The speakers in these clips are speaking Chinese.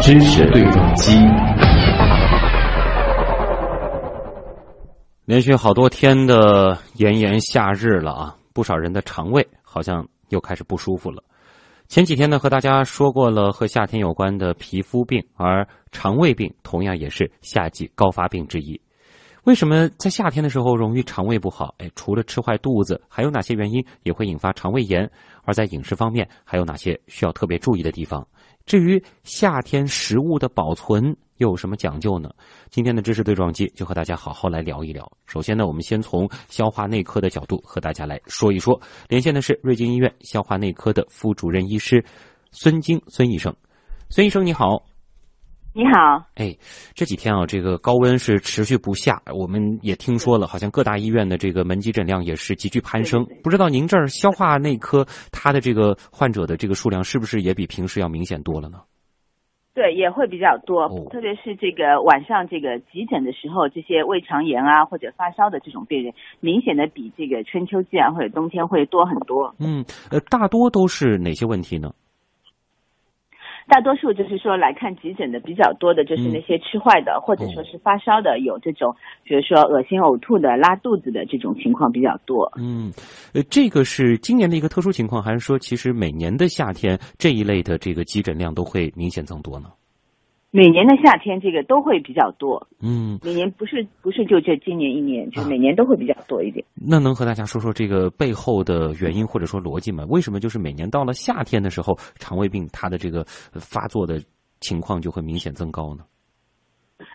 知识对撞机。连续好多天的炎炎夏日了啊，不少人的肠胃好像又开始不舒服了。前几天呢，和大家说过了和夏天有关的皮肤病，而肠胃病同样也是夏季高发病之一。为什么在夏天的时候容易肠胃不好？哎，除了吃坏肚子，还有哪些原因也会引发肠胃炎？而在饮食方面，还有哪些需要特别注意的地方？至于夏天食物的保存又有什么讲究呢？今天的知识对撞机就和大家好好来聊一聊。首先呢，我们先从消化内科的角度和大家来说一说。连线的是瑞金医院消化内科的副主任医师孙晶孙医生。孙医生你好。你好，哎，这几天啊，这个高温是持续不下，我们也听说了，好像各大医院的这个门急诊量也是急剧攀升。不知道您这儿消化内科它的这个患者的这个数量是不是也比平时要明显多了呢？对，也会比较多，特别是这个晚上这个急诊的时候，这些胃肠炎啊或者发烧的这种病人，明显的比这个春秋季啊或者冬天会多很多。嗯，呃，大多都是哪些问题呢？大多数就是说来看急诊的比较多的，就是那些吃坏的，或者说是发烧的，有这种，比如说恶心、呕吐的、拉肚子的这种情况比较多。嗯，呃，这个是今年的一个特殊情况，还是说其实每年的夏天这一类的这个急诊量都会明显增多呢？每年的夏天，这个都会比较多。嗯，每年不是不是就这今年一年，就每年都会比较多一点。那能和大家说说这个背后的原因或者说逻辑吗？为什么就是每年到了夏天的时候，肠胃病它的这个发作的情况就会明显增高呢？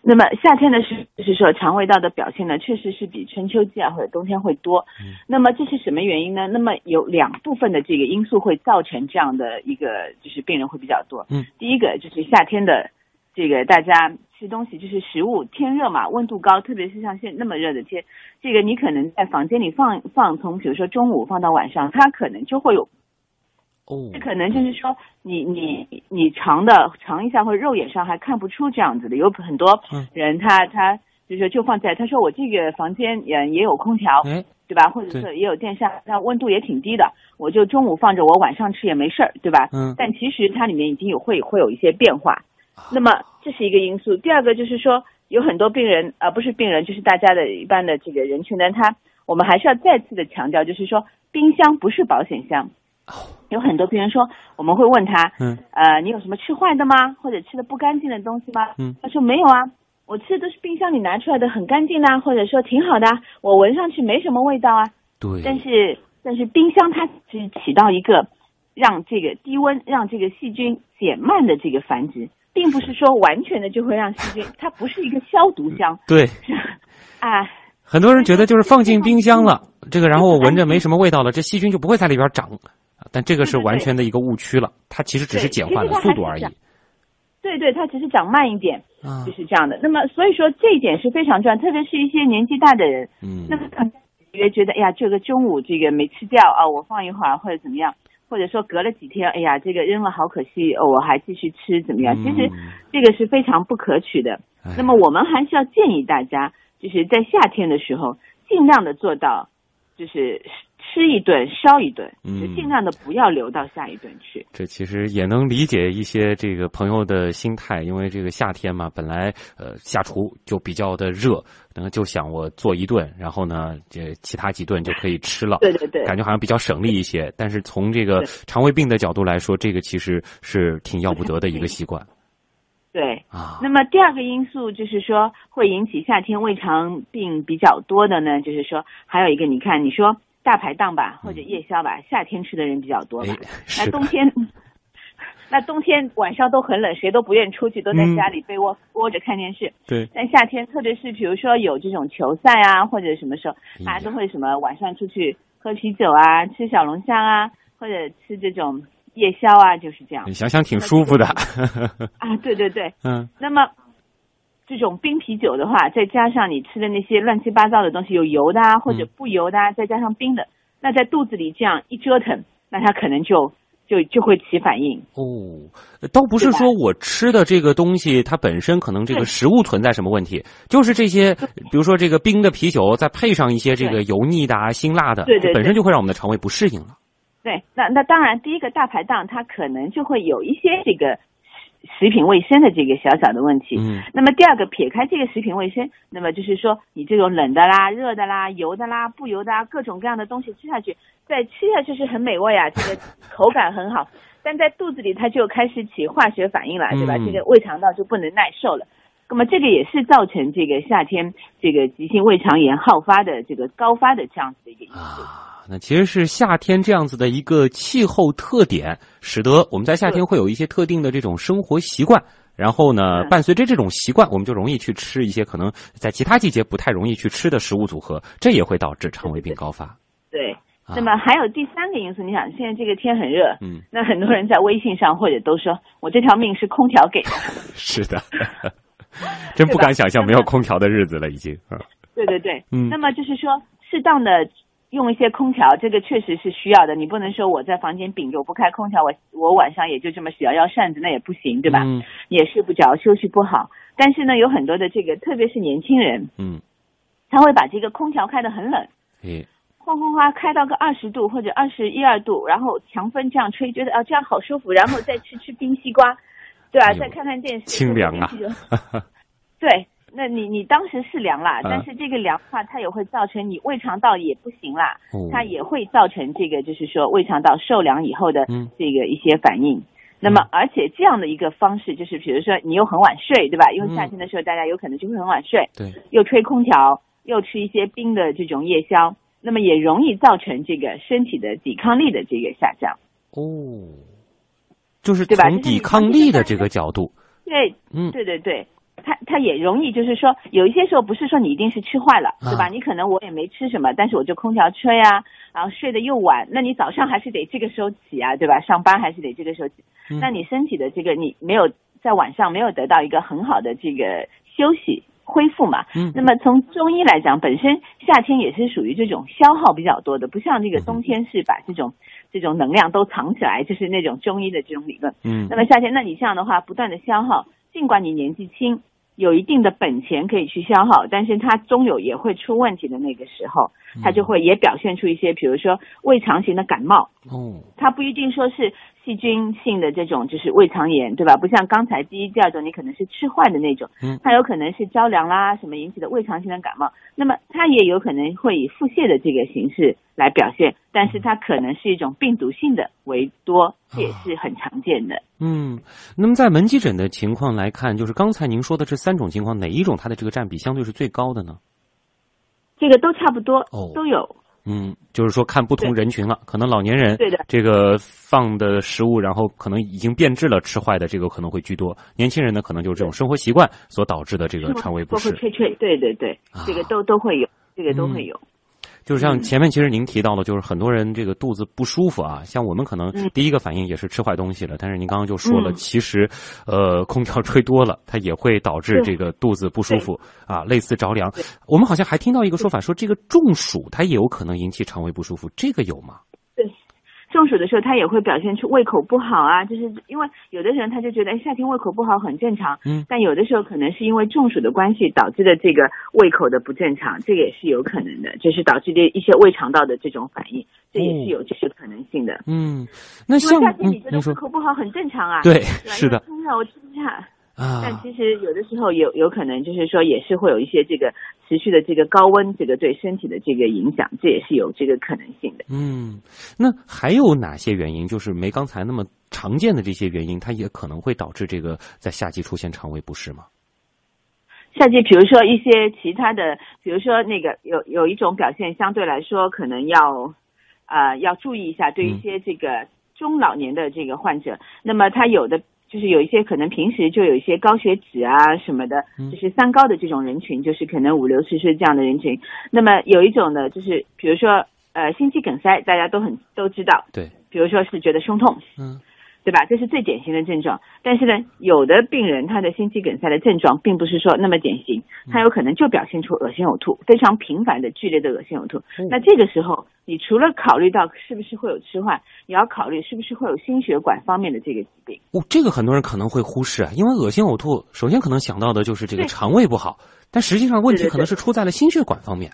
那么夏天的时就是说肠胃道的表现呢，确实是比春秋季啊或者冬天会多。那么这是什么原因呢？那么有两部分的这个因素会造成这样的一个就是病人会比较多。嗯，第一个就是夏天的。这个大家吃东西就是食物天热嘛，温度高，特别是像现那么热的天，这个你可能在房间里放放，从比如说中午放到晚上，它可能就会有，哦，这可能就是说你你你尝的尝一下，或者肉眼上还看不出这样子的，有很多人他他就是说就放在他说我这个房间也也有空调，对吧？或者是也有电扇，那温度也挺低的，我就中午放着，我晚上吃也没事儿，对吧？嗯，但其实它里面已经有会会有一些变化。那么这是一个因素，第二个就是说有很多病人，呃，不是病人，就是大家的一般的这个人群呢，他我们还是要再次的强调，就是说冰箱不是保险箱。有很多病人说，我们会问他，嗯，呃，你有什么吃坏的吗？或者吃的不干净的东西吗？嗯，他说没有啊，我吃的都是冰箱里拿出来的，很干净啊，或者说挺好的，我闻上去没什么味道啊。对。但是但是冰箱它只起到一个让这个低温让这个细菌减慢的这个繁殖。并不是说完全的就会让细菌，它不是一个消毒箱。对，啊，很多人觉得就是放进冰箱了，这个然后我闻着没什么味道了，这细菌就不会在里边长，但这个是完全的一个误区了，它其实只是减缓了速度而已。对对，它只是长慢一点，就是这样的。那么所以说这一点是非常重要，特别是一些年纪大的人，嗯，那么可能也觉得哎呀，这个中午这个没吃掉啊，我放一会儿或者怎么样。或者说隔了几天，哎呀，这个扔了好可惜，我还继续吃怎么样？其实这个是非常不可取的。那么我们还是要建议大家，就是在夏天的时候，尽量的做到，就是。吃一顿烧一顿，就尽量的不要留到下一顿去。这其实也能理解一些这个朋友的心态，因为这个夏天嘛，本来呃下厨就比较的热，然后就想我做一顿，然后呢，这其他几顿就可以吃了。对对对，感觉好像比较省力一些。但是从这个肠胃病的角度来说，这个其实是挺要不得的一个习惯。对啊，那么第二个因素就是说会引起夏天胃肠病比较多的呢，就是说还有一个，你看你说。大排档吧，或者夜宵吧，夏天吃的人比较多吧。那冬天，那冬天晚上都很冷，谁都不愿出去，都在家里被窝窝着看电视。对。但夏天，特别是比如说有这种球赛啊，或者什么时候，大家都会什么晚上出去喝啤酒啊，吃小龙虾啊，或者吃这种夜宵啊，就是这样。你想想挺舒服的。啊，对对对。嗯。那么。这种冰啤酒的话，再加上你吃的那些乱七八糟的东西，有油的啊，或者不油的啊，再加上冰的，那在肚子里这样一折腾，那它可能就就就会起反应。哦，倒不是说我吃的这个东西它本身可能这个食物存在什么问题，就是这些，比如说这个冰的啤酒，再配上一些这个油腻的啊、辛辣的，对对，本身就会让我们的肠胃不适应了。对，那那当然，第一个大排档它可能就会有一些这个食品卫生的这个小小的问题。嗯那么第二个，撇开这个食品卫生，那么就是说你这种冷的啦、热的啦、油的啦、不油的啊，各种各样的东西吃下去，在吃下去是很美味啊，这个口感很好，但在肚子里它就开始起化学反应了，对吧？嗯这个胃肠道就不能耐受了。那么这个也是造成这个夏天这个急性胃肠炎好发的这个高发的这样子的一个因素。啊，那其实是夏天这样子的一个气候特点，使得我们在夏天会有一些特定的这种生活习惯。然后呢，嗯伴随着这种习惯，我们就容易去吃一些可能在其他季节不太容易去吃的食物组合，这也会导致肠胃病高发。对，啊。那么还有第三个因素，你想现在这个天很热，嗯，那很多人在微信上或者都说我这条命是空调给的，是的，真不敢想象没有空调的日子了，已经。啊对对对，嗯。那么就是说适当的用一些空调，这个确实是需要的。你不能说我在房间顶着我不开空调，我我晚上也就这么摇摇扇子，那也不行，对吧？嗯也睡不着，休息不好。但是呢，有很多的这个，特别是年轻人，嗯，他会把这个空调开得很冷。嗯，哗哗哗开到个二十度或者二十一二度，然后强风这样吹，觉得啊这样好舒服，然后再吃吃冰西瓜，对吧、哎再看看电视，清凉啊 对，那你你当时是凉啦，啊。但是这个凉的话，它也会造成你胃肠道也不行啦，哦。它也会造成这个就是说胃肠道受凉以后的嗯。这个一些反应。那么，而且这样的一个方式，就是比如说你又很晚睡，对吧？因为夏天的时候大家有可能就会很晚睡，对，又吹空调，又吃一些冰的这种夜宵，那么也容易造成这个身体的抵抗力的这个下降。哦，就是对吧？从抵抗力的这个角度，对，嗯，对对对，它它也容易，就是说有一些时候不是说你一定是吃坏了，对吧？啊你可能我也没吃什么，但是我就空调吹啊，然后睡得又晚，那你早上还是得这个时候起啊，对吧？上班还是得这个时候起，嗯那你身体的这个你没有在晚上没有得到一个很好的这个休息。恢复嘛，嗯那么从中医来讲，本身夏天也是属于这种消耗比较多的，不像这个冬天是把这种这种能量都藏起来，就是那种中医的这种理论。嗯那么夏天，那你这样的话，不断的消耗，尽管你年纪轻，有一定的本钱可以去消耗，但是它终有也会出问题的那个时候，它就会也表现出一些，比如说胃肠型的感冒，哦，它不一定说是细菌性的这种就是胃肠炎，对吧？不像刚才第一、第二种，你可能是吃坏的那种，嗯它有可能是着凉啦什么引起的胃肠性的感冒，那么它也有可能会以腹泻的这个形式来表现，但是它可能是一种病毒性的为多，这也是很常见的。嗯，那么在门急诊的情况来看，就是刚才您说的这三种情况，哪一种它的这个占比相对是最高的呢？这个都差不多，哦都有。嗯，就是说看不同人群了，可能老年人对的这个放的食物，然后可能已经变质了，吃坏的这个可能会居多。年轻人呢，可能就是这种生活习惯所导致的这个肠胃不适。对对对，啊这个都都会有，这个都嗯会有。就是像嗯。前面其实您提到的，就是很多人这个肚子不舒服啊，像我们可能嗯。第一个反应也是吃坏东西了，但是您刚刚就说了，嗯。其实呃空调吹多了，它也会导致这个肚子不舒服啊，类似着凉。我们好像还听到一个说法，说这个中暑它也有可能引起肠胃不舒服，这个有吗？中暑的时候，他也会表现出胃口不好啊，就是因为有的人他就觉得哎夏天胃口不好很正常，嗯但有的时候可能是因为中暑的关系导致的这个胃口的不正常，这个也是有可能的，就是导致的一些胃肠道的这种反应，这也是有这个可能性的。嗯，那夏天你觉，得胃口不好很正常啊，对，是的我吃不下。啊但，其实有的时候有有可能就是说也是会有一些这个持续的这个高温，这个对身体的这个影响，这也是有这个可能性的。嗯，那还有哪些原因？就是没刚才那么常见的这些原因，它也可能会导致这个在夏季出现肠胃不适吗？夏季，比如说一些其他的，比如说那个有有一种表现相对来说可能要，呃，要注意一下，对一些这个中老年的这个患者，那么他有的就是有一些可能平时就有一些高血脂啊什么的，嗯。就是三高的这种人群，就是可能五六十岁这样的人群。那么有一种呢，就是比如说呃心肌梗塞，大家都很都知道，对，比如说是觉得胸痛，嗯对吧？这是最典型的症状。但是呢，有的病人他的心肌梗塞的症状并不是说那么典型，他有可能就表现出恶心呕吐，非常频繁的剧烈的恶心呕吐。那这个时候，你除了考虑到是不是会有吃坏，也要考虑是不是会有心血管方面的这个疾病。哦，这个很多人可能会忽视啊，因为恶心呕吐，首先可能想到的就是这个肠胃不好，但实际上问题可能是出在了心血管方面。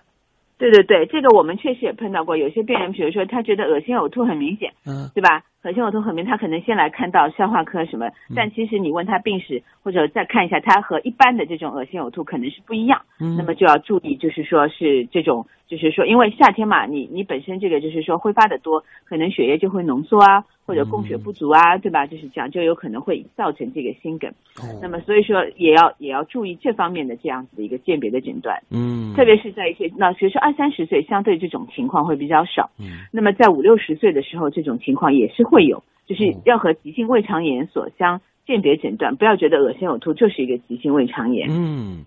对对对，这个我们确实也碰到过，有些病人，比如说他觉得恶心呕吐很明显，嗯对吧？恶心呕吐很明，他可能先来看到消化科什么，但其实你问他病史或者再看一下，他和一般的这种恶心呕吐可能是不一样，嗯。那么就要注意，就是说是这种，就是说因为夏天嘛，你你本身这个就是说挥发的多，可能血液就会浓缩啊，或者供血不足啊，对吧？就是这样，就有可能会造成这个心梗。哦那么所以说也要也要注意这方面的这样子的一个鉴别的诊断。嗯，特别是在一些那，学生二三十岁，相对这种情况会比较少。嗯那么在五六十岁的时候，这种情况也是会有，就是哦要和急性胃肠炎所相鉴别诊断，不要觉得恶心呕吐就是一个急性胃肠炎。嗯。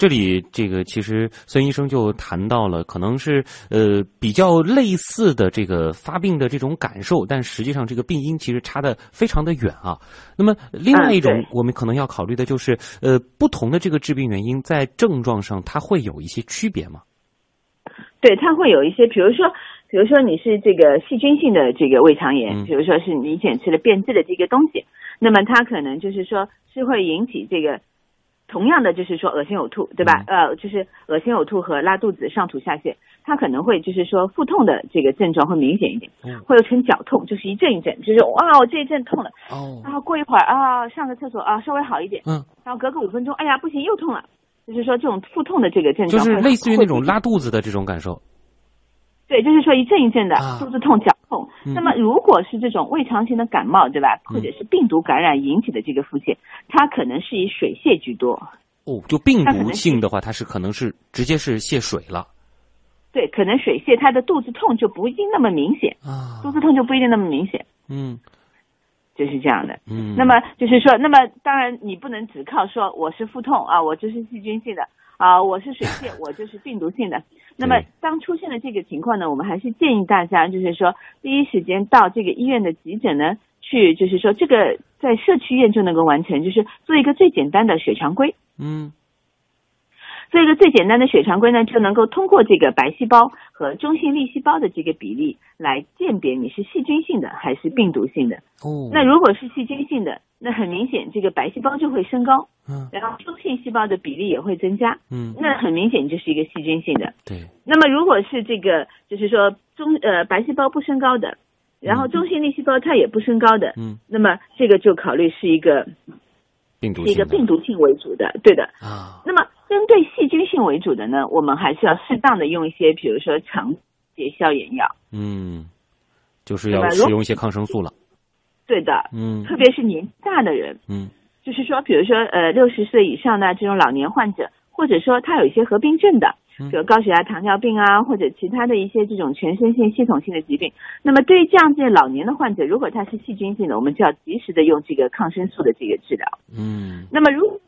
这里这个其实孙医生就谈到了，可能是呃比较类似的这个发病的这种感受，但实际上这个病因其实差的非常的远啊。那么另外一种我们可能要考虑的就是，呃，不同的这个致病原因在症状上它会有一些区别吗？对，它会有一些，比如说，比如说你是这个细菌性的这个胃肠炎，嗯比如说是你以前吃了变质的这个东西，那么它可能就是说是会引起这个。同样的就是说恶心呕吐，对吧？呃，就是恶心呕吐和拉肚子、上吐下泻，它可能会就是说腹痛的这个症状会明显一点，嗯。会有成绞痛，就是一阵一阵，就是哇，我这一阵痛了，哦。然后过一会儿啊，上个厕所啊，稍微好一点，嗯，然后隔个五分钟，哎呀，不行，又痛了，就是说这种腹痛的这个症状就是状，类似于那种拉肚子的这种感受。对，就是说一阵一阵的啊肚子痛、脚痛。嗯那么如果是这种胃肠型的感冒，对吧？嗯或者是病毒感染引起的这个腹泻，它可能是以水泻居多。哦，就病毒性的话，它是可能是直接是泄水了对，可能水泻它的肚子痛就不一定那么明显，啊肚子痛就不一定那么明显，嗯就是这样的。嗯。那么就是说，那么当然你不能只靠说我是腹痛啊，我就是细菌性的啊，我是水泻，我就是病毒性的。那么当出现了这个情况呢，我们还是建议大家就是说，第一时间到这个医院的急诊呢去，就是说这个在社区医院就能够完成，就是做一个最简单的血常规。嗯做一个最简单的血常规呢，就能够通过这个白细胞和中性粒细胞的这个比例来鉴别你是细菌性的还是病毒性的。哦，那如果是细菌性的，那很明显这个白细胞就会升高，嗯然后中性细胞的比例也会增加，嗯那很明显就是一个细菌性的。对那么如果是这个，就是说中呃白细胞不升高的，然后中性粒细胞它也不升高的，嗯那么这个就考虑是一个病毒性的病毒性为主的，对的。啊那么针对细菌性为主的呢，我们还是要适当的用一些，比如说常节消炎药。嗯，就是要使用一些抗生素了。对的，嗯。特别是年纪大的人，嗯。就是说，比如说呃六十岁以上的这种老年患者，或者说他有一些合并症的，嗯。比如高血压、糖尿病啊，或者其他的一些这种全身性系统性的疾病。那么对于这样子老年的患者，如果他是细菌性的，我们就要及时的用这个抗生素的这个治疗。嗯。那么如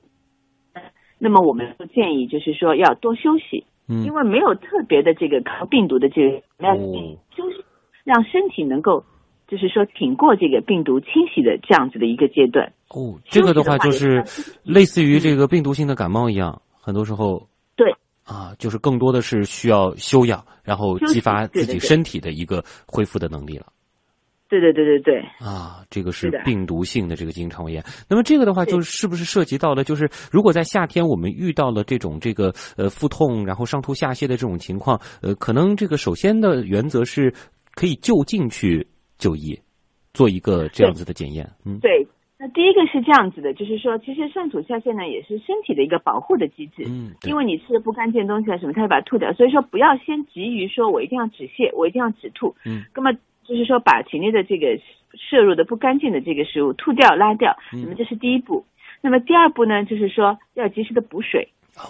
那么我们就建议就是说要多休息，嗯。因为没有特别的这个抗病毒的这个要哦。休息，让身体能够就是说挺过这个病毒侵袭的这样子的一个阶段。哦，这个的话就是类似于这个病毒性的感冒一样，很多时候对啊，就是更多的是需要休养，然后激发自己身体的一个恢复的能力了。对对对对对，啊，这个是病毒性的这个经肠胃炎。那么这个的话，是就是不是涉及到了，就是如果在夏天我们遇到了这种这个呃腹痛，然后上吐下泻的这种情况，呃，可能这个首先的原则是可以就近去就医，做一个这样子的检验。嗯对。那第一个是这样子的，就是说，其实上吐下泻呢，也是身体的一个保护的机制。嗯，因为你吃了不干净的东西啊什么，它会把它吐掉。所以说，不要先急于说我一定要止泻，我一定要止吐。嗯，那么就是说把体内的这个摄入的不干净的这个食物吐掉、拉掉。嗯那么这是第一步。那么第二步呢，就是说要及时的补水。哦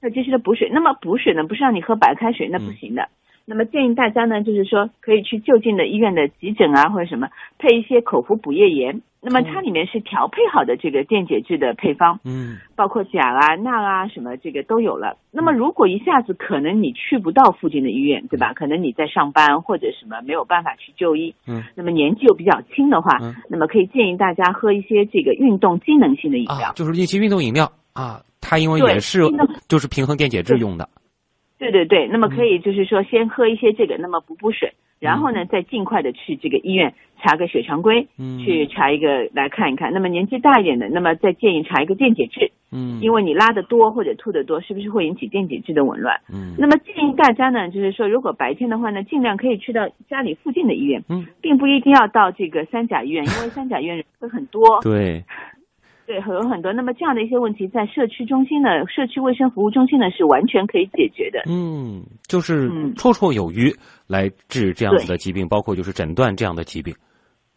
要及时的补水。那么补水呢，不是让你喝白开水，那不嗯行的。那么建议大家呢，就是说可以去就近的医院的急诊啊，或者什么配一些口服补液盐。那么它里面是调配好的这个电解质的配方。嗯包括钾啊、钠啊什么这个都有了。那么如果一下子可能你去不到附近的医院，对吧？可能你在上班或者什么没有办法去就医，嗯那么年纪又比较轻的话，嗯那么可以建议大家喝一些这个运动机能性的饮料。啊，就是一些运动饮料啊，它因为也是就是平衡电解质用的。对对对对，那么可以就是说先喝一些这个，那么补补水。然后呢，再尽快的去这个医院查个血常规，嗯去查一个来看一看。那么年纪大一点的，那么再建议查一个电解质，嗯，因为你拉的多或者吐的多，是不是会引起电解质的紊乱？嗯那么建议大家呢，就是说，如果白天的话呢，尽量可以去到家里附近的医院，嗯，并不一定要到这个三甲医院，因为三甲医院人会很多，对，对，会有很多。那么这样的一些问题，在社区中心呢，社区卫生服务中心呢，是完全可以解决的。嗯，就是嗯绰绰有余来治这样子的疾病，包括就是诊断这样的疾病。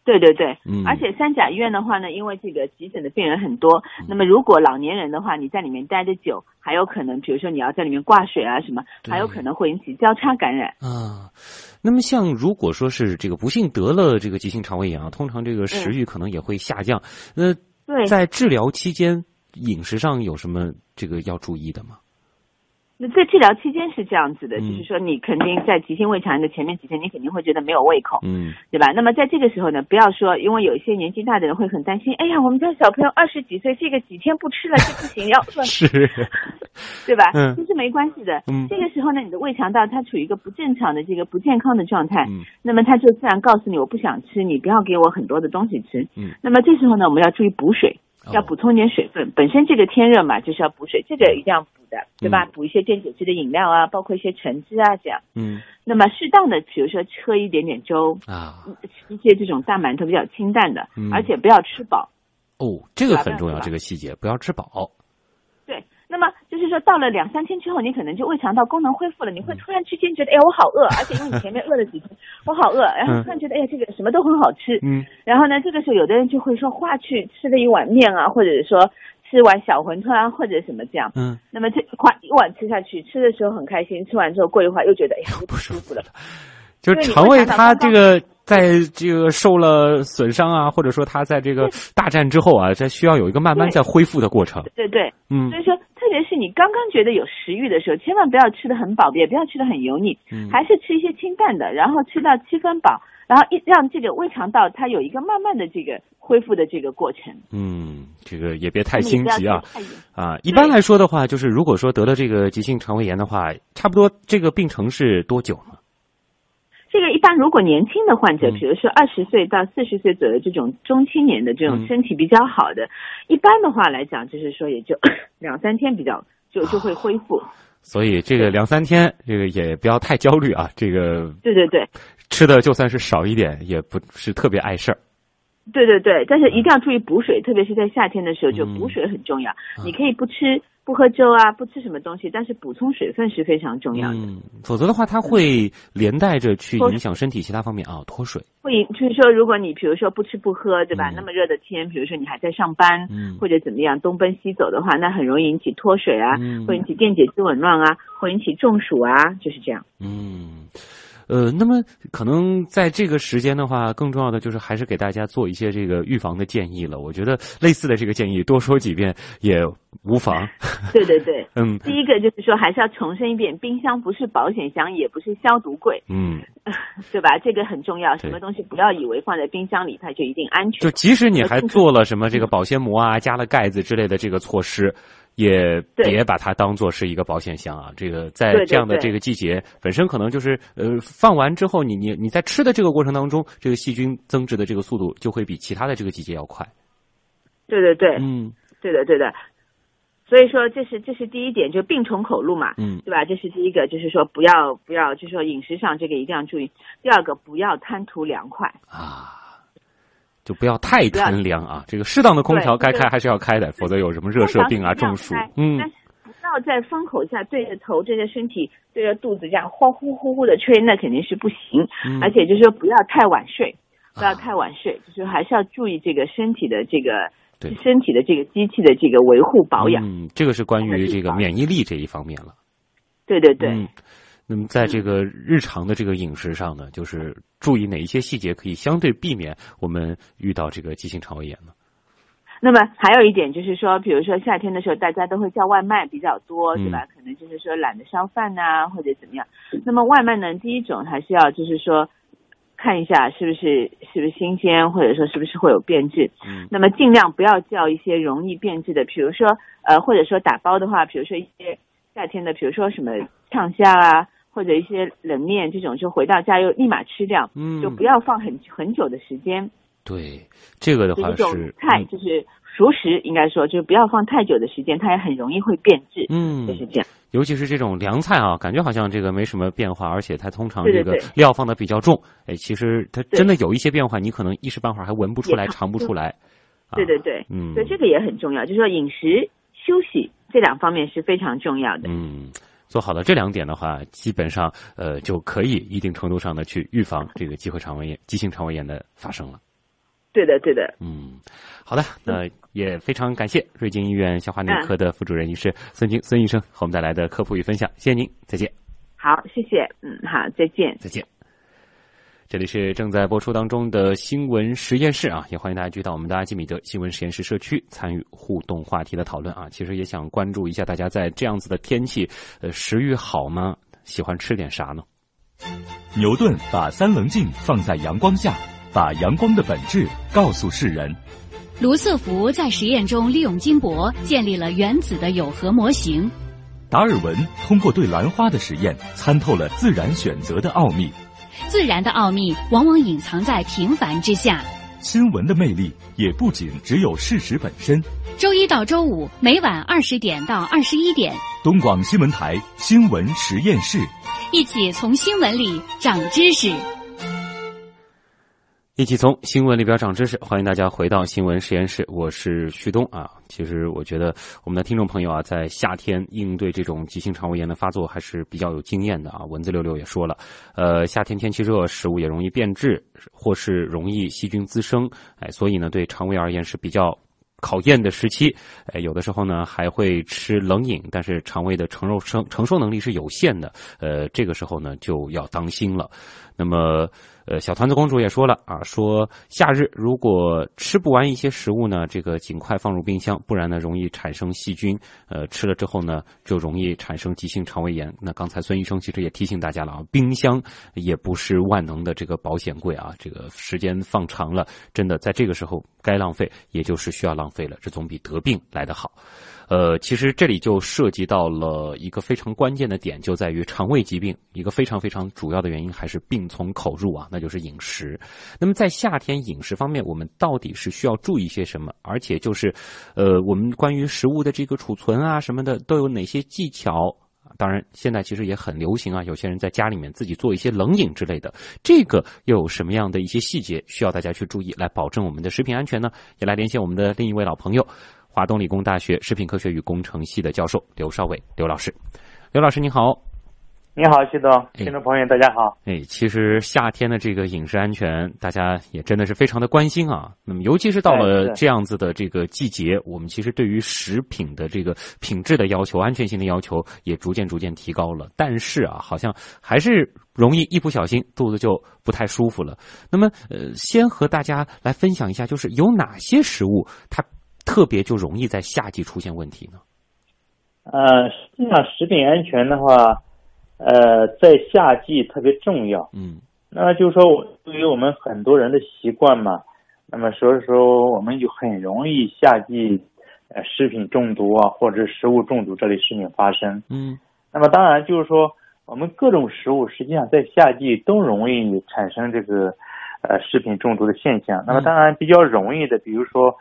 对对对，嗯而且三甲医院的话呢，因为这个急诊的病人很多，那么如果老年人的话，你在里面待的久，还有可能，比如说你要在里面挂水啊什么，还有可能会引起交叉感染。啊，那么像如果说是这个不幸得了这个急性肠胃炎啊，通常这个食欲可能也会下降。那、对，在治疗期间，饮食上有什么这个要注意的吗？那在治疗期间是这样子的，嗯就是说你肯定在急性胃肠炎的前面几天，你肯定会觉得没有胃口，嗯对吧？那么在这个时候呢，不要说，因为有一些年纪大的人会很担心，哎呀，我们家小朋友二十几岁，这个几天不吃了就不行，要饿 是，对吧？嗯其实没关系的。嗯这个时候呢，你的胃肠道它处于一个不正常的这个不健康的状态，嗯那么它就自然告诉你，我不想吃，你不要给我很多的东西吃。嗯，那么这时候呢，我们要注意补水，哦要补充点水分。本身这个天热嘛，就是要补水，这个一定要补的，对吧？嗯补一些电解质的饮料啊，包括一些橙汁啊，这样。嗯那么适当的，比如说喝一点点粥，啊吃一些这种大馒头比较清淡的，嗯而且不要吃饱。哦，这个很重要，这个细节不要吃饱。对，那么就是说，到了两三天之后，你可能就胃肠道功能恢复了，你会嗯突然之间觉得，哎呀，我好饿，而且因为你前面饿了几天，我好饿，然后突然觉得，哎呀，这个什么都很好吃。嗯然后呢，这个时候有的人就会说，哗去吃了一碗面啊，或者是说吃碗小馄饨啊，或者什么这样。嗯，那么这哗一碗吃下去，吃的时候很开心，吃完之后过一会儿又觉得，哎呀，又不舒服了。就是肠胃它这个在这个受了损伤啊，或者说它在这个大战之后啊，它需要有一个慢慢在恢复的过程。对对，嗯所以说，特别是你刚刚觉得有食欲的时候，千万不要吃的很饱，也不要吃的很油腻，嗯还是吃一些清淡的，然后吃到七分饱，然后一让这个胃肠道它有一个慢慢的这个恢复的这个过程。嗯，这个也别太心急啊啊！一般来说的话，就是如果说得了这个急性肠胃炎的话，差不多这个病程是多久呢？这个一般如果年轻的患者，嗯比如说二十岁到四十岁左右这种中青年的这嗯种身体比较好的，一般的话来讲，就是说也就 两三天比较就就会恢复。所以这个两三天，这个也不要太焦虑啊。这个对对对，吃的就算是少一点，也不是特别碍事儿。对对对，但是一定要注意补水，特别是在夏天的时候，就嗯补水很重要。你可以不吃不喝粥啊，不吃什么东西，但是补充水分是非常重要的。嗯，否则的话，它会连带着去影响身体其他方面啊，脱水。会引就是说，如果你比如说不吃不喝，对吧？嗯那么热的天，比如说你还在上班，嗯或者怎么样东奔西走的话，那很容易引起脱水啊，嗯会引起电解质紊乱啊，会引起中暑啊，就是这样。嗯，呃，那么可能在这个时间的话，更重要的就是还是给大家做一些这个预防的建议了。我觉得类似的这个建议多说几遍也无妨。对对对。嗯第一个就是说，还是要重申一遍，冰箱不是保险箱，也不是消毒柜，嗯，对吧？这个很重要。什么东西不要以为放在冰箱里它就一定安全。就即使你还做了什么这个保鲜膜啊、加了盖子之类的这个措施，也别把它当做是一个保险箱啊。这个在这样的这个季节，本身可能就是呃放完之后，你你你在吃的这个过程当中，这个细菌增殖的这个速度就会比其他的这个季节要快。对对对，嗯对的对的。所以说，这是这是第一点，就病从口入嘛，嗯对吧？这是第一个，就是说不要不要，就是说饮食上这个一定要注意。第二个，不要贪图凉快，啊，就不要太贪凉啊。这个适当的空调该开还是要开的，否则有什么热射病啊、中暑。嗯但是不要在风口下对着头、对着身体、对着肚子这样呼呼呼呼的吹，那肯定是不行。嗯而且就是说不要太晚睡，不要啊太晚睡，就是还是要注意这个身体的这个对身体的这个机器的这个维护保养。嗯，这个是关于这个免疫力这一方面了。对对对。嗯，那么在这个日常的这个饮食上呢，就是注意哪一些细节可以相对避免我们遇到这个急性肠胃炎呢？那么还有一点就是说，比如说夏天的时候，大家都会叫外卖比较多，嗯对吧？可能就是说懒得烧饭呐、或者怎么样。那么外卖呢，第一种还是要就是说看一下是不是是不是新鲜，或者说是不是会有变质。嗯那么尽量不要叫一些容易变质的，比如说呃，或者说打包的话，比如说一些夏天的，比如说什么呛虾啊。或或者一些冷面这种，就回到家又立马吃掉，嗯，就不要放很很久的时间。对，这个的话这种是菜就是熟食，应该说就是不要放太久的时间，它也很容易会变质。嗯，就是这样。尤其是这种凉菜啊，感觉好像这个没什么变化，而且它通常这个料放的比较重。哎，其实它真的有一些变化，你可能一时半会儿还闻不出来、尝不出来。啊对对对，嗯，所以这个也很重要，就是说饮食、休息这两方面是非常重要的。嗯，做好了这两点的话，基本上呃就可以一定程度上的去预防这个机会肠胃炎、急性肠胃炎的发生了。对的，对的。嗯，好的，那也非常感谢瑞金医院消化内科的副主任医师孙金孙医生和我们带来的科普与分享，谢谢您，再见。好，谢谢。嗯，好，再见。再见。这里是正在播出当中的新闻实验室啊，也欢迎大家聚到我们的阿基米德新闻实验室社区参与互动话题的讨论啊。其实也想关注一下大家在这样子的天气，呃，食欲好吗？喜欢吃点啥呢？牛顿把三棱镜放在阳光下，把阳光的本质告诉世人。卢瑟福在实验中利用金箔建立了原子的有核模型。达尔文通过对兰花的实验，参透了自然选择的奥秘。自然的奥秘往往隐藏在平凡之下。新闻的魅力也不仅只有事实本身。周一到周五每晚二十点到二十一点，东广新闻台新闻实验室，一起从新闻里长知识。一起从新闻里边长知识，欢迎大家回到新闻实验室，我是旭东啊。其实我觉得我们的听众朋友啊，在夏天应对这种急性肠胃炎的发作还是比较有经验的啊。文字六六也说了，呃，夏天天气热，食物也容易变质，或是容易细菌滋生，哎，所以呢，对肠胃而言是比较考验的时期。哎，有的时候呢还会吃冷饮，但是肠胃的承受承承受能力是有限的，呃，这个时候呢就要当心了。那么。呃，小团子公主也说了啊，说夏日如果吃不完一些食物呢，这个尽快放入冰箱，不然呢容易产生细菌。呃，吃了之后呢，就容易产生急性肠胃炎。那刚才孙医生其实也提醒大家了啊，冰箱也不是万能的这个保险柜啊，这个时间放长了，真的在这个时候该浪费，也就是需要浪费了，这总比得病来得好。呃，其实这里就涉及到了一个非常关键的点，就在于肠胃疾病一个非常非常主要的原因还是病从口入啊，那就是饮食。那么在夏天饮食方面，我们到底是需要注意些什么？而且就是，呃，我们关于食物的这个储存啊什么的都有哪些技巧？当然，现在其实也很流行啊，有些人在家里面自己做一些冷饮之类的，这个又有什么样的一些细节需要大家去注意，来保证我们的食品安全呢？也来连线我们的另一位老朋友。华东理工大学食品科学与工程系的教授刘少伟刘老师，刘老师您好，你好，徐总，听众朋友大家好。哎，其实夏天的这个饮食安全，大家也真的是非常的关心啊。那么，尤其是到了这样子的这个季节，我们其实对于食品的这个品质的要求、安全性的要求也逐渐逐渐提高了。但是啊，好像还是容易一不小心肚子就不太舒服了。那么，呃，先和大家来分享一下，就是有哪些食物它。特别就容易在夏季出现问题呢？呃，实际上食品安全的话，呃，在夏季特别重要。嗯，那么就是说，对于我们很多人的习惯嘛，那么所以说我们就很容易夏季呃食品中毒啊，或者食物中毒这类事情发生。嗯，那么当然就是说，我们各种食物实际上在夏季都容易产生这个呃食品中毒的现象。那么当然比较容易的，比如说。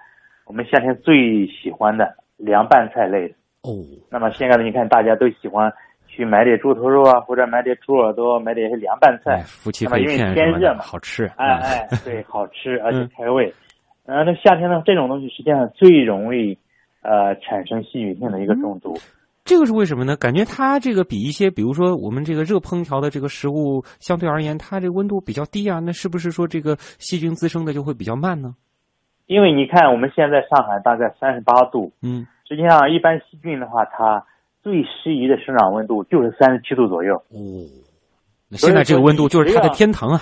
我们夏天最喜欢的凉拌菜类哦，那么现在呢，你看大家都喜欢去买点猪头肉啊，或者买点猪耳朵，买点凉拌菜，夫妻那么因为天热嘛，好吃，哎哎，对，好吃而且开胃。嗯，那夏天呢，这种东西实际上最容易呃产生细菌性的一个中毒。这个是为什么呢？感觉它这个比一些，比如说我们这个热烹调的这个食物相对而言，它这个温度比较低啊，那是不是说这个细菌滋生的就会比较慢呢？因为你看，我们现在上海大概三十八度，嗯，实际上一般细菌的话，它最适宜的生长温度就是三十七度左右。哦，那现在这个温度就是它的天堂啊！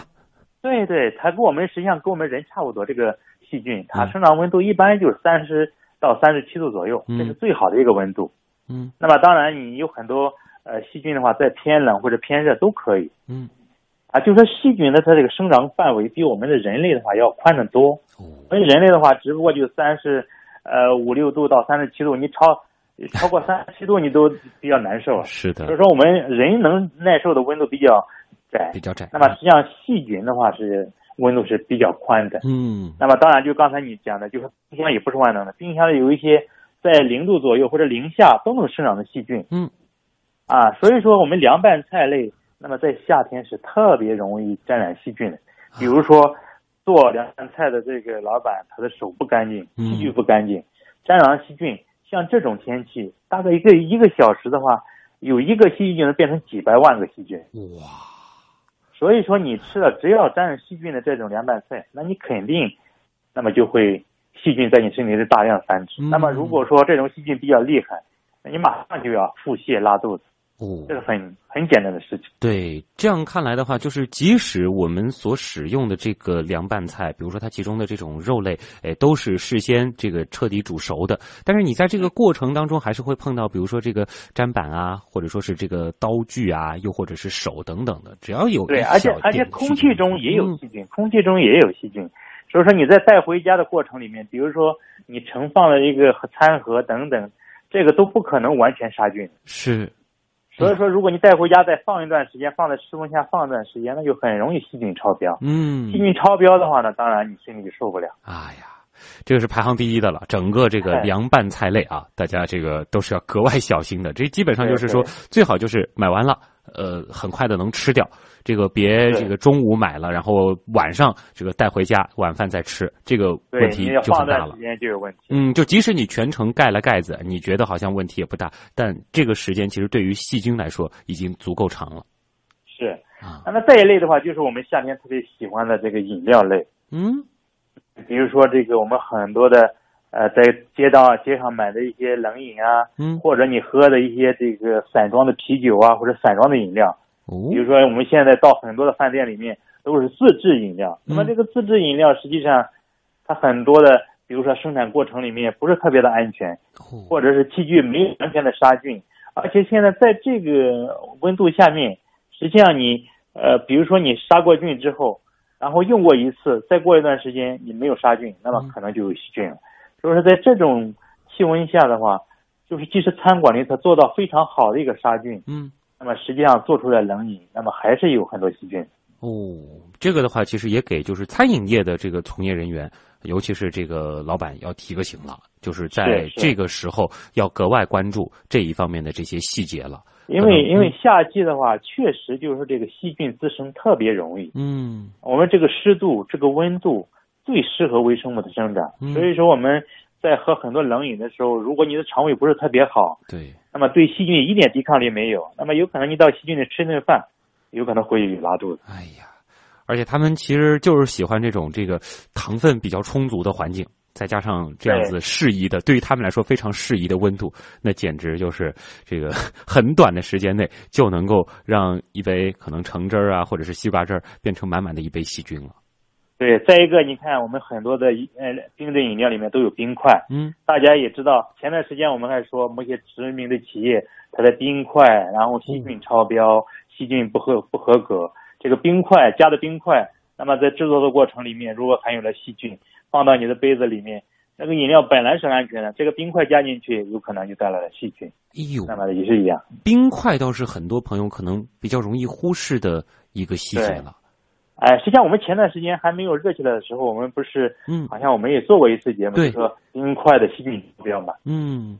对对，它跟我们实际上跟我们人差不多，这个细菌它生长温度一般就是三十到三十七度左右，这是最好的一个温度。嗯，那么当然你有很多呃细菌的话，在偏冷或者偏热都可以。嗯。啊，就说细菌的它这个生长范围比我们的人类的话要宽得多。我们人类的话，只不过就三十，呃五六度到三十七度，你超超过三十七度你都比较难受。是的。所以说我们人能耐受的温度比较窄，比较窄。那么实际上细菌的话是温度是比较宽的。嗯。那么当然就刚才你讲的，就是冰箱也不是万能的，冰箱里有一些在零度左右或者零下都能生长的细菌。嗯。啊，所以说我们凉拌菜类，那么在夏天是特别容易沾染细菌的。比如说做凉拌菜的这个老板，他的手不干净，器具不干净，沾染细菌。像这种天气，大概一个一个小时的话，有一个细菌就能变成几百万个细菌。哇！所以说你吃了只要沾上细菌的这种凉拌菜，那你肯定，那么就会细菌在你身体里大量繁殖。那么如果说这种细菌比较厉害，那你马上就要腹泻拉肚子。哦，这是很很简单的事情。对，这样看来的话，就是即使我们所使用的这个凉拌菜，比如说它其中的这种肉类，哎，都是事先这个彻底煮熟的，但是你在这个过程当中还是会碰到，比如说这个砧板啊，或者说是这个刀具啊，又或者是手等等的，只要有对，而且而且空气中也有细菌，空气中也有细菌，所以说你在带回家的过程里面，比如说你盛放了一个餐盒等等，这个都不可能完全杀菌。是。所以说，如果你带回家再放一段时间，放在室温下放一段时间，那就很容易细菌超标。嗯，细菌超标的话呢，当然你身体就受不了。哎呀，这个是排行第一的了。整个这个凉拌菜类啊，大家这个都是要格外小心的。这基本上就是说，最好就是买完了，呃，很快的能吃掉。这个别这个中午买了，然后晚上这个带回家，晚饭再吃，这个问题就很大了。时间就有问题。嗯，就即使你全程盖了盖子，你觉得好像问题也不大，但这个时间其实对于细菌来说已经足够长了。是啊，那么这一类的话，就是我们夏天特别喜欢的这个饮料类。嗯，比如说这个我们很多的呃，在街道街上买的一些冷饮啊，嗯，或者你喝的一些这个散装的啤酒啊，或者散装的饮料。哦，比如说我们现在到很多的饭店里面都是自制饮料，那么这个自制饮料实际上它很多的，比如说生产过程里面不是特别的安全，或者是器具没有完全的杀菌，而且现在在这个温度下面，实际上你呃，比如说你杀过菌之后，然后用过一次，再过一段时间你没有杀菌，那么可能就有细菌了。所以说在这种气温下的话，就是即使餐馆里它做到非常好的一个杀菌，嗯。那么实际上做出来冷饮，那么还是有很多细菌。哦，这个的话，其实也给就是餐饮业的这个从业人员，尤其是这个老板要提个醒了，就是在这个时候要格外关注这一方面的这些细节了。因为因为夏季的话，确实就是说这个细菌滋生特别容易。嗯，我们这个湿度、这个温度最适合微生物的生长，所以说我们。在喝很多冷饮的时候，如果你的肠胃不是特别好，对，那么对细菌一点抵抗力没有，那么有可能你到细菌里吃顿饭，有可能会拉肚子。哎呀，而且他们其实就是喜欢这种这个糖分比较充足的环境，再加上这样子适宜的，对于他们来说非常适宜的温度，那简直就是这个很短的时间内就能够让一杯可能橙汁儿啊，或者是西瓜汁儿变成满满的一杯细菌了。对，再一个，你看我们很多的呃冰镇饮料里面都有冰块，嗯，大家也知道，前段时间我们还说某些知名的企业它的冰块，然后细菌超标，细菌不合不合格，这个冰块加的冰块，那么在制作的过程里面，如果含有了细菌，放到你的杯子里面，那个饮料本来是安全的，这个冰块加进去，有可能就带来了细菌。哎呦，那么也是一样，冰块倒是很多朋友可能比较容易忽视的一个细节了。哎，实际上我们前段时间还没有热起来的时候，我们不是，嗯，好像我们也做过一次节目，对，说冰块的细菌超标嘛。嗯，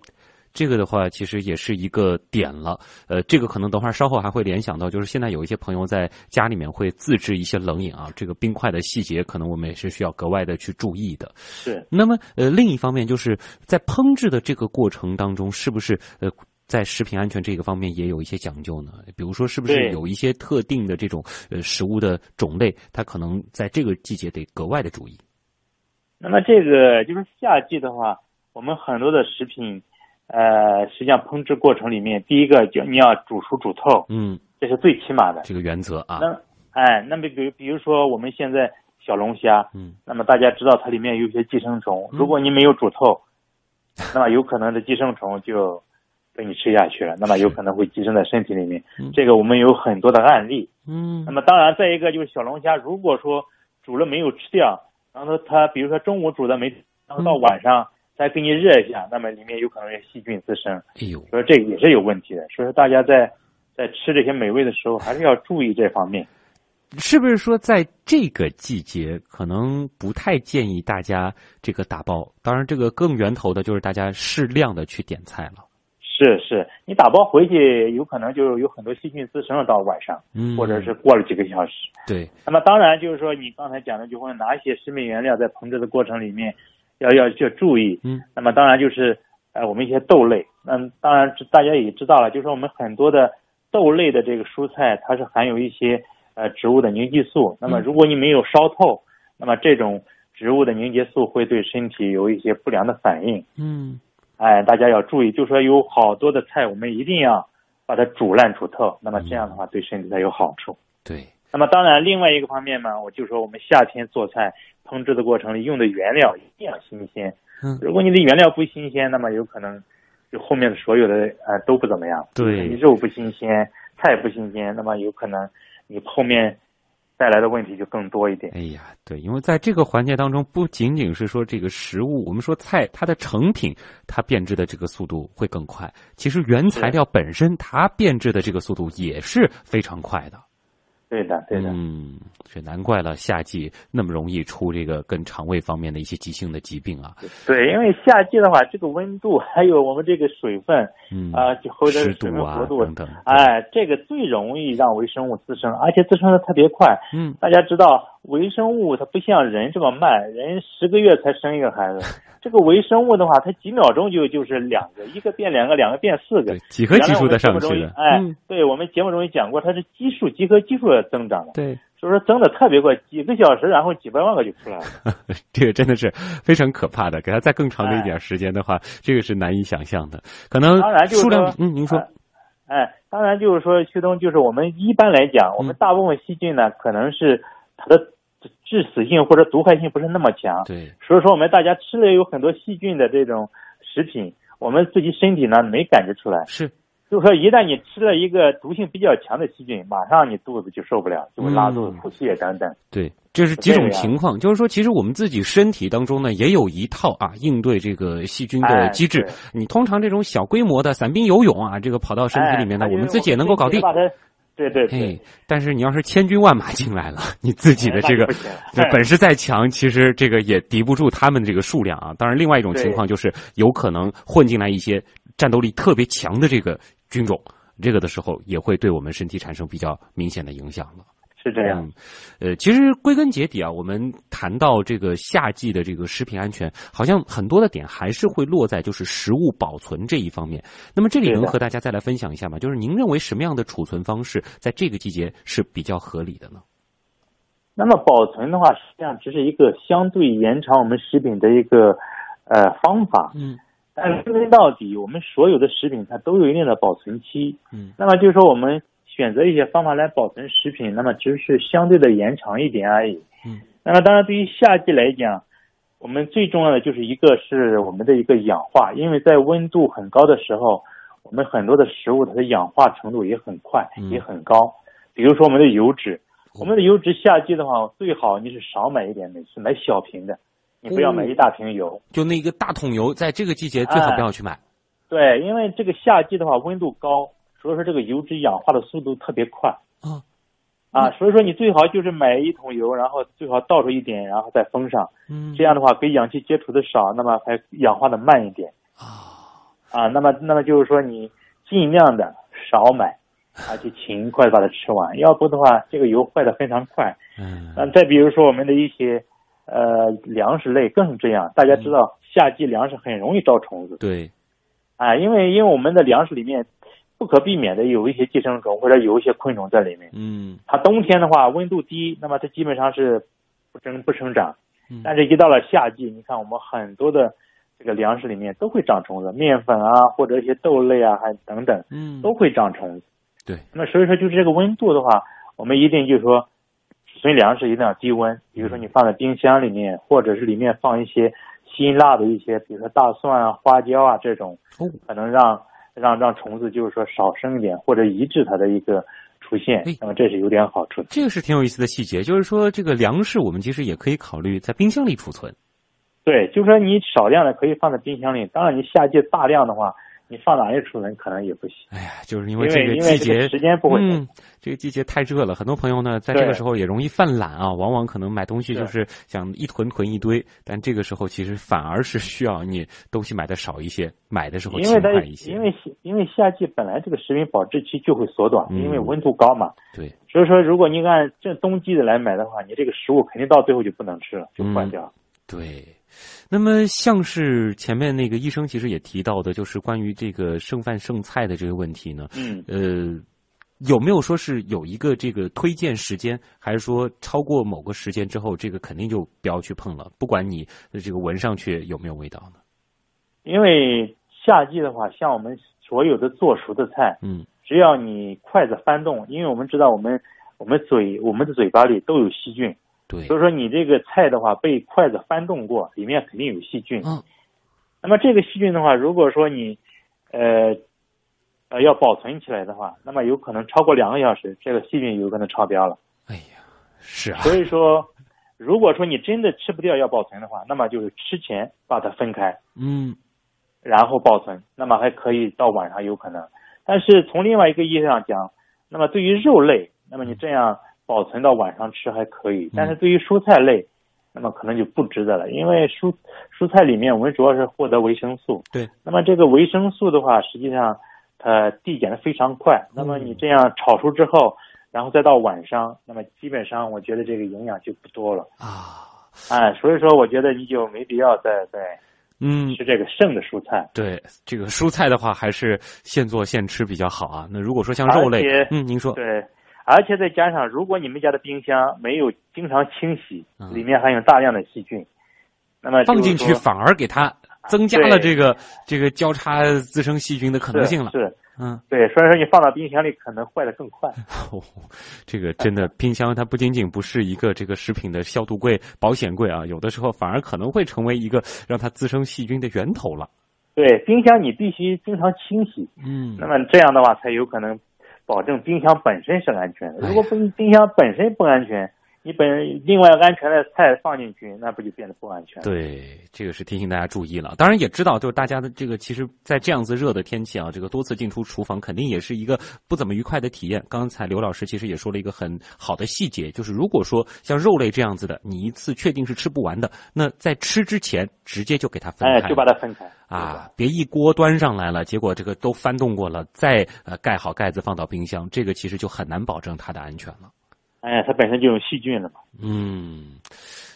这个的话其实也是一个点了。呃，这个可能等会儿稍后还会联想到，就是现在有一些朋友在家里面会自制一些冷饮啊，这个冰块的细节可能我们也是需要格外的去注意的。是。那么，呃，另一方面就是在烹制的这个过程当中，是不是呃？在食品安全这个方面也有一些讲究呢，比如说是不是有一些特定的这种呃食物的种类，它可能在这个季节得格外的注意。那么这个就是夏季的话，我们很多的食品，呃，实际上烹制过程里面，第一个就你要煮熟煮透，嗯，这是最起码的这个原则啊。那哎，那么比如比如说我们现在小龙虾，嗯，那么大家知道它里面有一些寄生虫，如果你没有煮透，那么有可能的寄生虫就。被你吃下去了，那么有可能会寄生在身体里面。这个我们有很多的案例。嗯。那么当然，再一个就是小龙虾，如果说煮了没有吃掉，然后它比如说中午煮的没，然后到晚上再给你热一下，那么里面有可能有细菌滋生，哎呦，所以这个也是有问题的。所以说大家在在吃这些美味的时候，还是要注意这方面。是不是说在这个季节可能不太建议大家这个打包？当然，这个更源头的就是大家适量的去点菜了。是是，你打包回去有可能就有很多细菌滋生了，到晚上，嗯，或者是过了几个小时。对。那么当然就是说，你刚才讲的，就会哪一些食品原料在烹制的过程里面要要去注意。嗯。那么当然就是呃，我们一些豆类，那当然大家也知道了，就是说我们很多的豆类的这个蔬菜，它是含有一些呃植物的凝集素。那么如果你没有烧透，那么这种植物的凝结素会对身体有一些不良的反应。嗯。哎，大家要注意，就说有好多的菜，我们一定要把它煮烂煮透，那么这样的话对身体才有好处。对。那么当然，另外一个方面嘛，我就说我们夏天做菜烹制的过程里用的原料一定要新鲜。嗯。如果你的原料不新鲜，那么有可能就后面的所有的呃都不怎么样。对。你肉不新鲜，菜不新鲜，那么有可能你后面。带来的问题就更多一点。哎呀，对，因为在这个环节当中，不仅仅是说这个食物，我们说菜它的成品，它变质的这个速度会更快。其实原材料本身它变质的这个速度也是非常快的。对的，对的。嗯，这难怪了，夏季那么容易出这个跟肠胃方面的一些急性的疾病啊。对，因为夏季的话，这个温度还有我们这个水分，嗯啊，或者湿度啊等等，哎，这个最容易让微生物滋生，而且滋生的特别快。嗯，大家知道，微生物它不像人这么慢，人十个月才生一个孩子。这个微生物的话，它几秒钟就就是两个，一个变两个，两个变四个，几何级数的上去的。哎，对我们节目中也讲过，它是基数几何基数的增长的。对，所以说增的特别快，几个小时，然后几百万个就出来了。这个真的是非常可怕的，给它再更长的一点时间的话，这个是难以想象的。可能当然数量，嗯，您说，哎，当然就是说，旭东就是我们一般来讲，我们大部分细菌呢，可能是它的。致死性或者毒害性不是那么强，对，所以说我们大家吃了有很多细菌的这种食品，我们自己身体呢没感觉出来，是，就是说一旦你吃了一个毒性比较强的细菌，马上你肚子就受不了，就会拉肚子、腹泻等等。对，这是几种情况，就是说其实我们自己身体当中呢也有一套啊应对这个细菌的机制。你通常这种小规模的散兵游泳啊，这个跑到身体里面呢，我们自己也能够搞定。对对对，但是你要是千军万马进来了，你自己的这个本事再强，其实这个也敌不住他们这个数量啊。当然，另外一种情况就是有可能混进来一些战斗力特别强的这个军种，这个的时候也会对我们身体产生比较明显的影响了。是这样，呃，其实归根结底啊，我们谈到这个夏季的这个食品安全，好像很多的点还是会落在就是食物保存这一方面。那么这里能和大家再来分享一下吗？就是您认为什么样的储存方式在这个季节是比较合理的呢？那么保存的话，实际上只是一个相对延长我们食品的一个呃方法。嗯，但是归根到底，我们所有的食品它都有一定的保存期。嗯，那么就是说我们。选择一些方法来保存食品，那么只是相对的延长一点而已。嗯，那么当然，对于夏季来讲，我们最重要的就是一个是我们的一个氧化，因为在温度很高的时候，我们很多的食物它的氧化程度也很快，也很高。比如说我们的油脂，我们的油脂夏季的话，最好你是少买一点，每次买小瓶的，你不要买一大瓶油。就那个大桶油，在这个季节最好不要去买。对，因为这个夏季的话，温度高。所以说这个油脂氧化的速度特别快啊啊，所以说你最好就是买一桶油，然后最好倒出一点，然后再封上。嗯，这样的话跟氧气接触的少，那么还氧化的慢一点啊啊。那么那么就是说你尽量的少买，而且勤快把它吃完，要不的话这个油坏的非常快。嗯，那再比如说我们的一些呃粮食类更是这样，大家知道夏季粮食很容易招虫子。对，啊，因为因为我们的粮食里面。不可避免的有一些寄生虫或者有一些昆虫在里面。嗯，它冬天的话温度低，那么它基本上是不生不生长。嗯，但是一到了夏季，你看我们很多的这个粮食里面都会长虫子，面粉啊或者一些豆类啊还等等，嗯，都会长虫子。对，那么所以说就是这个温度的话，我们一定就是说储存粮食一定要低温，比如说你放在冰箱里面，或者是里面放一些辛辣的一些，比如说大蒜啊、花椒啊这种，可能让。让让虫子就是说少生一点，或者抑制它的一个出现，那么这是有点好处的。这个是挺有意思的细节，就是说这个粮食我们其实也可以考虑在冰箱里储存。对，就是说你少量的可以放在冰箱里，当然你夏季大量的话。你放哪里储存可能也不行。哎呀，就是因为这个季节时间不会，嗯，这个季节太热了，很多朋友呢在这个时候也容易犯懒啊，往往可能买东西就是想一囤囤一堆，但这个时候其实反而是需要你东西买的少一些，买的时候勤快一些。因为因为夏季本来这个食品保质期就会缩短，因为温度高嘛。对。所以说，如果你按这冬季的来买的话，你这个食物肯定到最后就不能吃了，就坏掉。对。那么，像是前面那个医生其实也提到的，就是关于这个剩饭剩菜的这个问题呢。嗯。呃，有没有说是有一个这个推荐时间，还是说超过某个时间之后，这个肯定就不要去碰了？不管你这个闻上去有没有味道呢？因为夏季的话，像我们所有的做熟的菜，嗯，只要你筷子翻动，因为我们知道我们我们嘴我们的嘴巴里都有细菌。对，所以说你这个菜的话被筷子翻动过，里面肯定有细菌。嗯，那么这个细菌的话，如果说你，呃，呃要保存起来的话，那么有可能超过两个小时，这个细菌有可能超标了。哎呀，是啊。所以说，如果说你真的吃不掉要保存的话，那么就是吃前把它分开，嗯，然后保存，那么还可以到晚上有可能。但是从另外一个意义上讲，那么对于肉类，那么你这样。保存到晚上吃还可以，但是对于蔬菜类，那么可能就不值得了，因为蔬蔬菜里面我们主要是获得维生素。对，那么这个维生素的话，实际上它递减的非常快。那么你这样炒熟之后，然后再到晚上，那么基本上我觉得这个营养就不多了啊。哎，所以说我觉得你就没必要再再嗯吃这个剩的蔬菜。对，这个蔬菜的话还是现做现吃比较好啊。那如果说像肉类，嗯，您说对。而且再加上，如果你们家的冰箱没有经常清洗，里面含有大量的细菌，那么放进去反而给它增加了这个这个交叉滋生细菌的可能性了。是，嗯，对，所以说你放到冰箱里可能坏的更快。这个真的，冰箱它不仅仅不是一个这个食品的消毒柜、保险柜啊，有的时候反而可能会成为一个让它滋生细菌的源头了。对，冰箱你必须经常清洗，嗯，那么这样的话才有可能。保证冰箱本身是安全的。如果冰冰箱本身不安全，你本另外安全的菜放进去，那不就变得不安全？对，这个是提醒大家注意了。当然也知道，就是大家的这个，其实，在这样子热的天气啊，这个多次进出厨房，肯定也是一个不怎么愉快的体验。刚才刘老师其实也说了一个很好的细节，就是如果说像肉类这样子的，你一次确定是吃不完的，那在吃之前直接就给它分开，就把它分开啊，别一锅端上来了，结果这个都翻动过了，再呃盖好盖子放到冰箱，这个其实就很难保证它的安全了。哎，它本身就有细菌了嘛。嗯，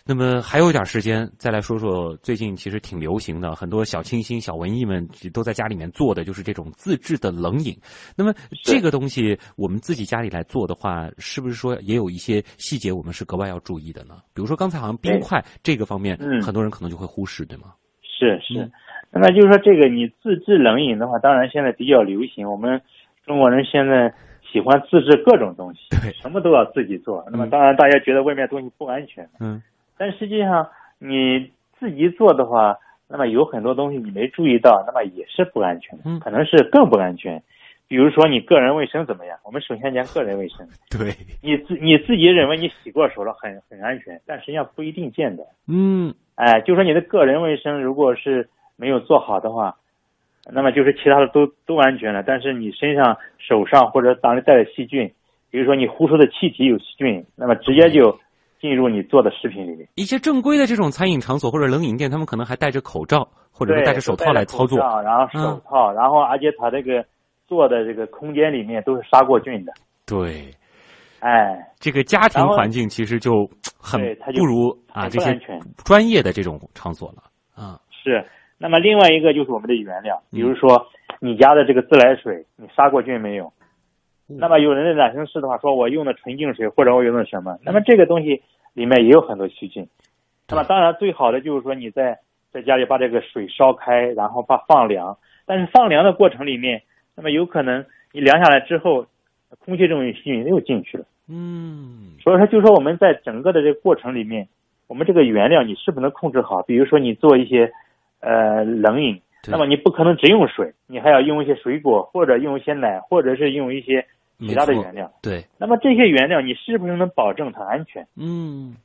那么还有一点时间，再来说说最近其实挺流行的，很多小清新、小文艺们都在家里面做的就是这种自制的冷饮。那么这个东西我们自己家里来做的话，是不是说也有一些细节我们是格外要注意的呢？比如说刚才好像冰块这个方面，很多人可能就会忽视，对吗？是是，那么就是说这个你自制冷饮的话，当然现在比较流行，我们中国人现在。喜欢自制各种东西，对，什么都要自己做。那么当然，大家觉得外面东西不安全，嗯，但实际上你自己做的话，那么有很多东西你没注意到，那么也是不安全的，可能是更不安全。比如说你个人卫生怎么样？我们首先讲个人卫生。对，你自你自己认为你洗过手了，很很安全，但实际上不一定见得。嗯，哎，就说你的个人卫生如果是没有做好的话。那么就是其他的都都安全了，但是你身上、手上或者当里带的细菌，比如说你呼出的气体有细菌，那么直接就进入你做的食品里面。一些正规的这种餐饮场所或者冷饮店，他们可能还戴着口罩或者是戴着手套来操作，然后手套，然后而且他这个做的这个空间里面都是杀过菌的。对，哎，这个家庭环境其实就很不如啊这些专业的这种场所了啊。是。那么另外一个就是我们的原料，比如说你家的这个自来水，你杀过菌没有？那么有人的染生师的话，说我用的纯净水或者我用的什么？那么这个东西里面也有很多细菌。那么当然最好的就是说你在在家里把这个水烧开，然后把放凉。但是放凉的过程里面，那么有可能你凉下来之后，空气中有细菌又进去了。嗯。所以说，就说我们在整个的这个过程里面，我们这个原料你是不能控制好。比如说你做一些。呃，冷饮，那么你不可能只用水，你还要用一些水果，或者用一些奶，或者是用一些其他的原料。对，那么这些原料你是不是能保证它安全？嗯，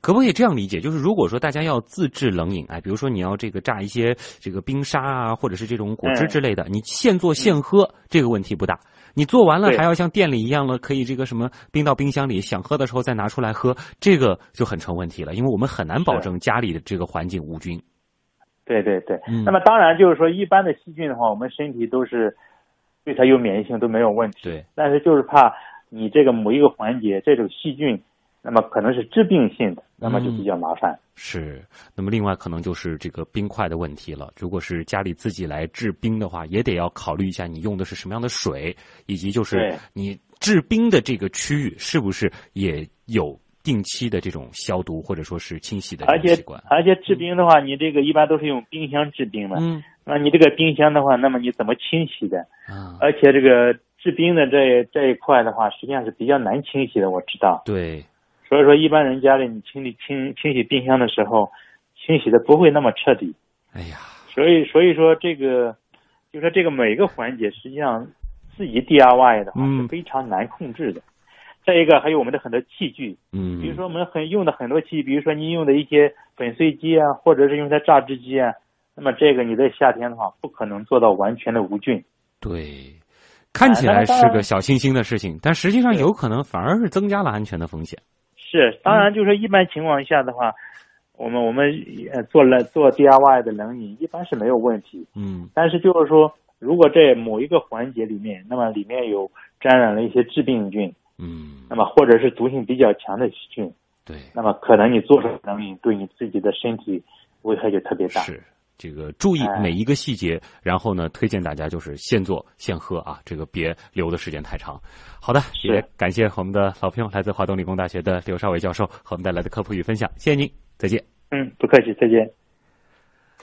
可不可以这样理解？就是如果说大家要自制冷饮，哎，比如说你要这个榨一些这个冰沙啊，或者是这种果汁之类的，你现做现喝，这个问题不大。你做完了还要像店里一样了，可以这个什么冰到冰箱里，想喝的时候再拿出来喝，这个就很成问题了，因为我们很难保证家里的这个环境无菌。对对对，那么当然就是说，一般的细菌的话，我们身体都是对它有免疫性都没有问题。对，但是就是怕你这个某一个环节这种细菌。那么可能是致病性的，那么就比较麻烦。是，那么另外可能就是这个冰块的问题了。如果是家里自己来制冰的话，也得要考虑一下你用的是什么样的水，以及就是你制冰的这个区域是不是也有定期的这种消毒或者说是清洗的而且。而且制冰的话，你这个一般都是用冰箱制冰的。嗯。那你这个冰箱的话，那么你怎么清洗的？啊。而且这个制冰的这这一块的话，实际上是比较难清洗的，我知道。对。所以说，一般人家里你清理清清洗冰箱的时候，清洗的不会那么彻底。哎呀，所以所以说这个，就说这个每个环节，实际上自己 DIY 的话是非常难控制的。再一个，还有我们的很多器具，嗯，比如说我们很用的很多器具，比如说你用的一些粉碎机啊，或者是用的榨汁机啊，那么这个你在夏天的话，不可能做到完全的无菌。对，看起来是个小清新的事情，但实际上有可能反而是增加了安全的风险。是，当然，就是说一般情况下的话，我们我们呃做了做 DIY 的冷饮一般是没有问题。嗯。但是就是说，如果在某一个环节里面，那么里面有沾染了一些致病菌，嗯，那么或者是毒性比较强的细菌，对，那么可能你做出冷饮对你自己的身体危害就特别大。是。这个注意每一个细节，然后呢，推荐大家就是现做现喝啊，这个别留的时间太长。好的，也感谢我们的老朋友，来自华东理工大学的刘少伟教授和我们带来的科普与分享，谢谢您，再见。嗯，不客气，再见。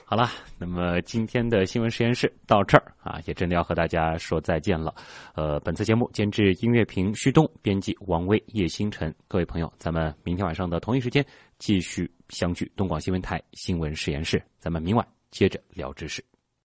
好了，那么今天的新闻实验室到这儿啊，也真的要和大家说再见了。呃，本次节目监制音乐评旭东，编辑王威、叶星辰，各位朋友，咱们明天晚上的同一时间继续相聚东广新闻台新闻实验室，咱们明晚。接着聊知识。